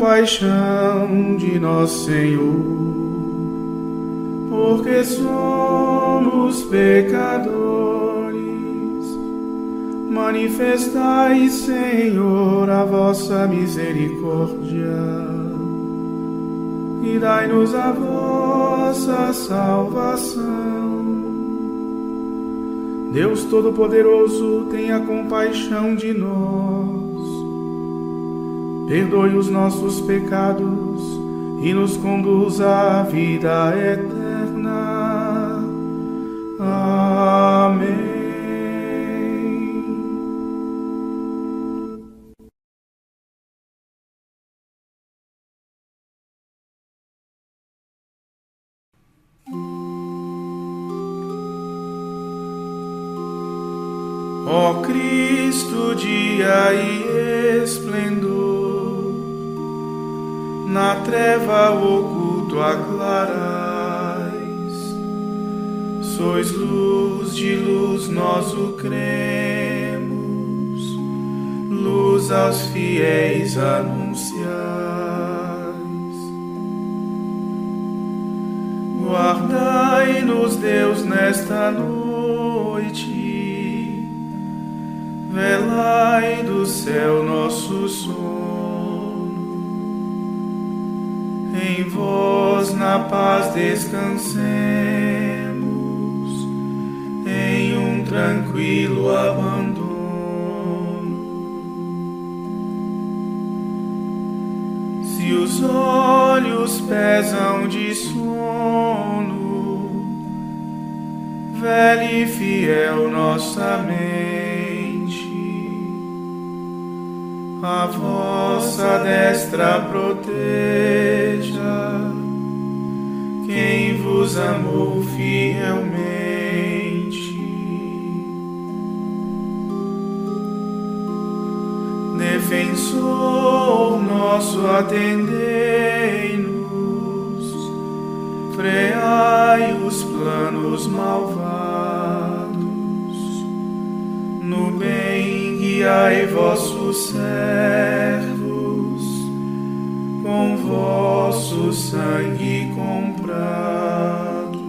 Compaixão de nosso Senhor, porque somos pecadores. Manifestai, Senhor, a vossa misericórdia e dai-nos a vossa salvação. Deus Todo-Poderoso, tenha compaixão de nós perdoe os nossos pecados e nos conduza à vida eterna. Amém. Ó Cristo, dia e esplendor na treva oculto aclarais. Sois luz de luz, nós o cremos, luz aos fiéis anunciais. Guardai-nos, Deus, nesta noite, velai do céu nosso sono em vós na paz descansemos, em um tranquilo abandono. Se os olhos pesam de sono, velho e fiel nossa mente, a vossa destra proteja quem vos amou fielmente. Defensor nosso, atendei-nos, freai os planos malvados, no bem guiai vossos servos com vosso sangue comprados.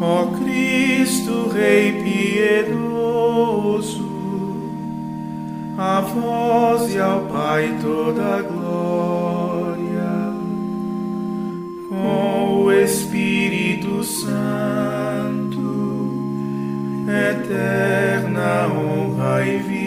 Ó Cristo, Rei piedoso, a vós e ao Pai toda a glória, com o Espírito Santo, eterna honra e vida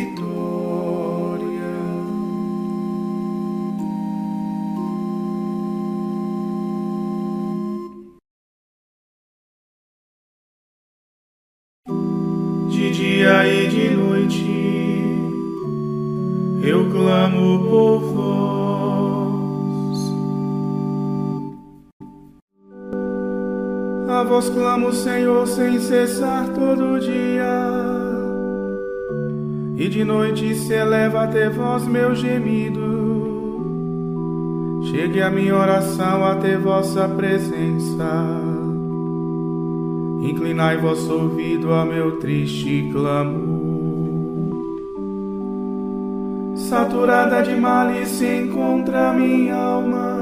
dia e de noite, eu clamo por vós. A vós clamo, Senhor, sem cessar todo dia. E de noite se eleva até vós meu gemido. Chegue a minha oração até vossa presença inclinai vosso ouvido a meu triste clamor. Saturada de se encontra minha alma,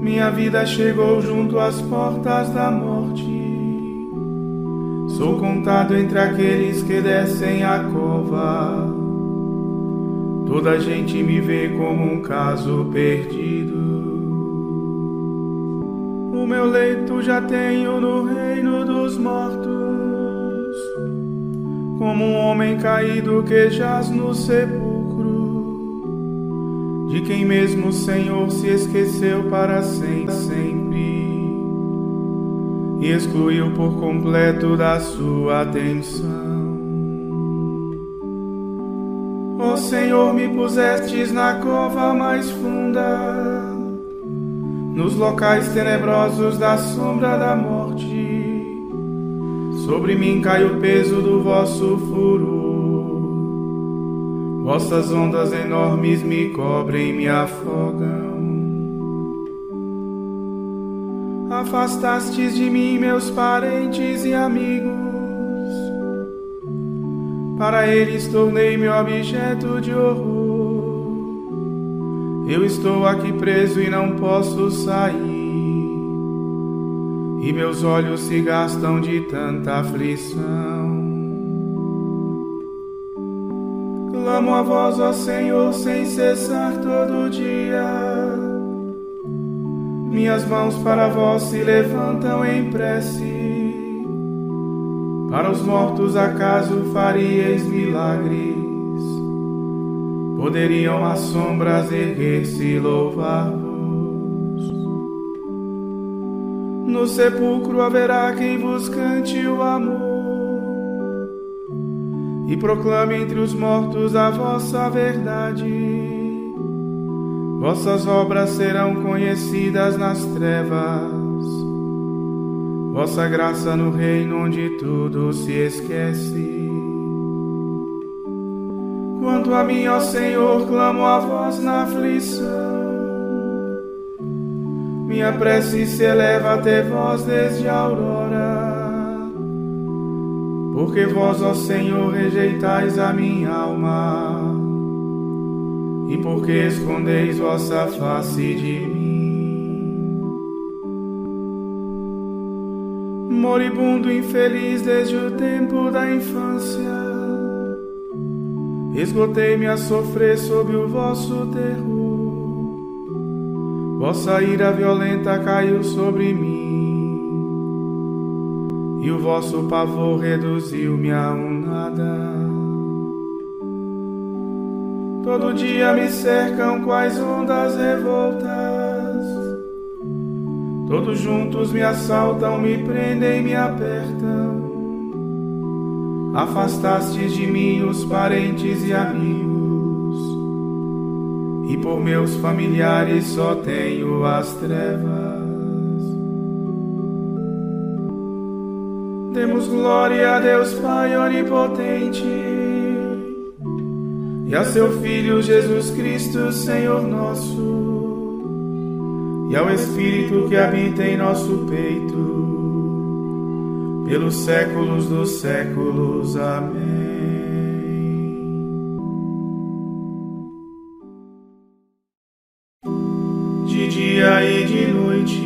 minha vida chegou junto às portas da morte. Sou contado entre aqueles que descem a cova. Toda gente me vê como um caso perdido. Meu leito já tenho no reino dos mortos. Com como um homem caído que jaz no sepulcro, de quem mesmo o Senhor se esqueceu para sempre e excluiu por completo da sua atenção. Ó Senhor, me pusestes na cova mais funda, nos locais tenebrosos da sombra da morte Sobre mim cai o peso do vosso furor. Vossas ondas enormes me cobrem e me afogam. Afastastes de mim meus parentes e amigos. Para eles tornei-me objeto de horror. Eu estou aqui preso e não posso sair e meus olhos se gastam de tanta aflição. Clamo a vós, ó Senhor, sem cessar todo dia. Minhas mãos para vós se levantam em prece. Para os mortos, acaso faríeis milagres? Poderiam as sombras erguer-se e louvar-vos? No sepulcro haverá quem vos cante o amor e proclame entre os mortos a vossa verdade. Vossas obras serão conhecidas nas trevas, vossa graça no reino onde tudo se esquece. Quanto a mim, ó Senhor, clamo a vós na aflição minha prece se eleva até vós desde a aurora. Porque vós, ó Senhor, rejeitais a minha alma, e porque escondeis vossa face de mim. Moribundo infeliz desde o tempo da infância, esgotei-me a sofrer sob o vosso terror. Vossa ira violenta caiu sobre mim, e o vosso pavor reduziu-me a um nada. Todo dia me cercam quais ondas revoltas, todos juntos me assaltam, me prendem, me apertam. Afastastes de mim os parentes e amigos e por meus familiares só tenho as trevas. Demos glória a Deus Pai onipotente e a seu Filho Jesus Cristo, Senhor nosso, e ao Espírito que habita em nosso peito, pelos séculos dos séculos. Amém. dia e de noite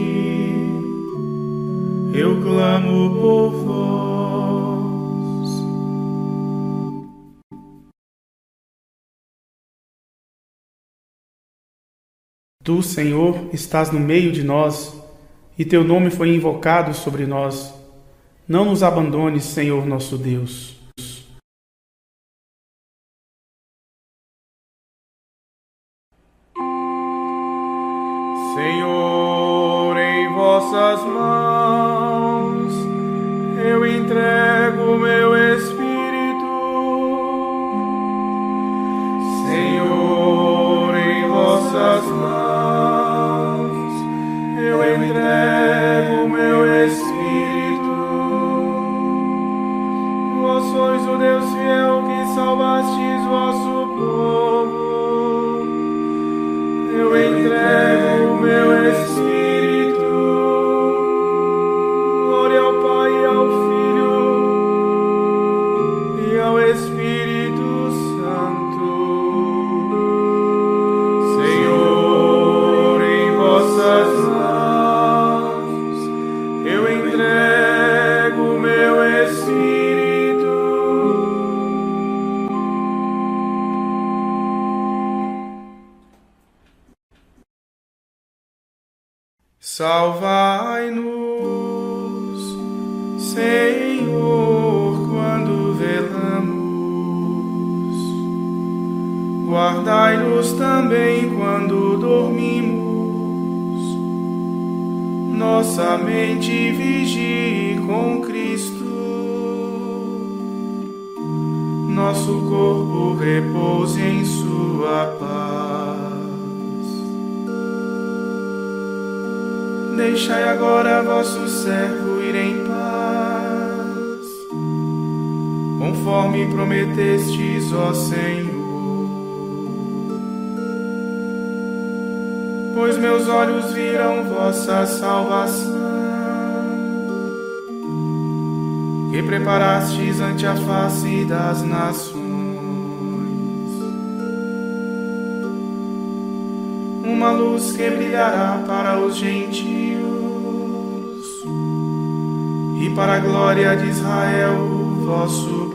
eu clamo por vós. Tu, Senhor, estás no meio de nós e teu nome foi invocado sobre nós. Não nos abandones, Senhor nosso Deus. Senhor, quando velamos, guardai-nos também quando dormimos, nossa mente vigie com Cristo, nosso corpo repouse em Sua paz. Deixai agora vosso servo ir em paz conforme prometestes, ó Senhor. pois meus olhos viram vossa salvação, que preparastes ante a face das nações. Uma luz que brilhará para os gentios e para a glória de Israel, vosso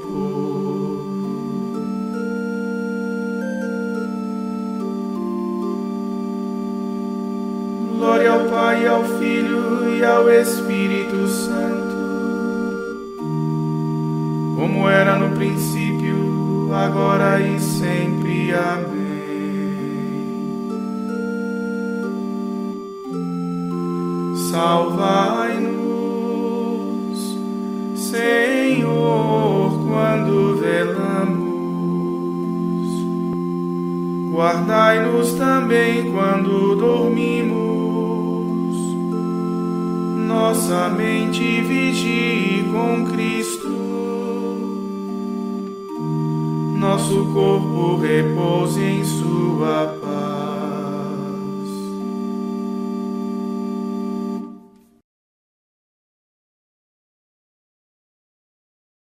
ao Filho e ao Espírito Santo, como era no princípio, agora e sempre. Amém. Salvai-nos, Senhor, quando velamos. Guardai-nos também quando dormimos nossa mente vigie com Cristo, nosso corpo repouse em Sua paz.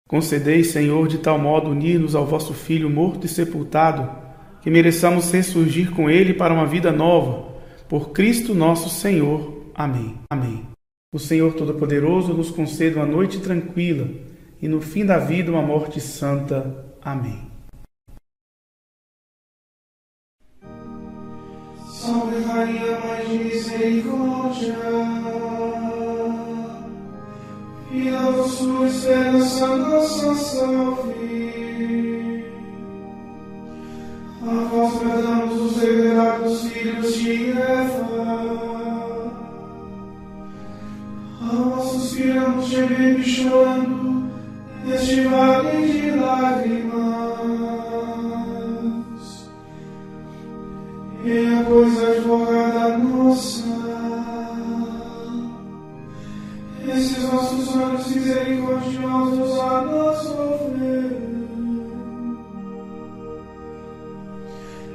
Concedei, Senhor, de tal modo unir-nos ao vosso Filho morto e sepultado, que mereçamos ressurgir com ele para uma vida nova. Por Cristo nosso Senhor. Amém. Amém. O Senhor Todo-Poderoso nos conceda uma noite tranquila e no fim da vida uma morte santa. Amém. Salve Rainha, Mãe de Misericórdia, Filha da sua esperança, nossa salve. A vós bradamos os degradados filhos de Eva. Suspiramos gemendo e chorando neste vale de lágrimas. E a coisa advogada nossa, esses nossos olhos misericordiosos a nos ouvir.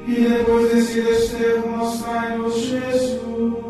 E depois desse desterro, mostrai-nos Jesus.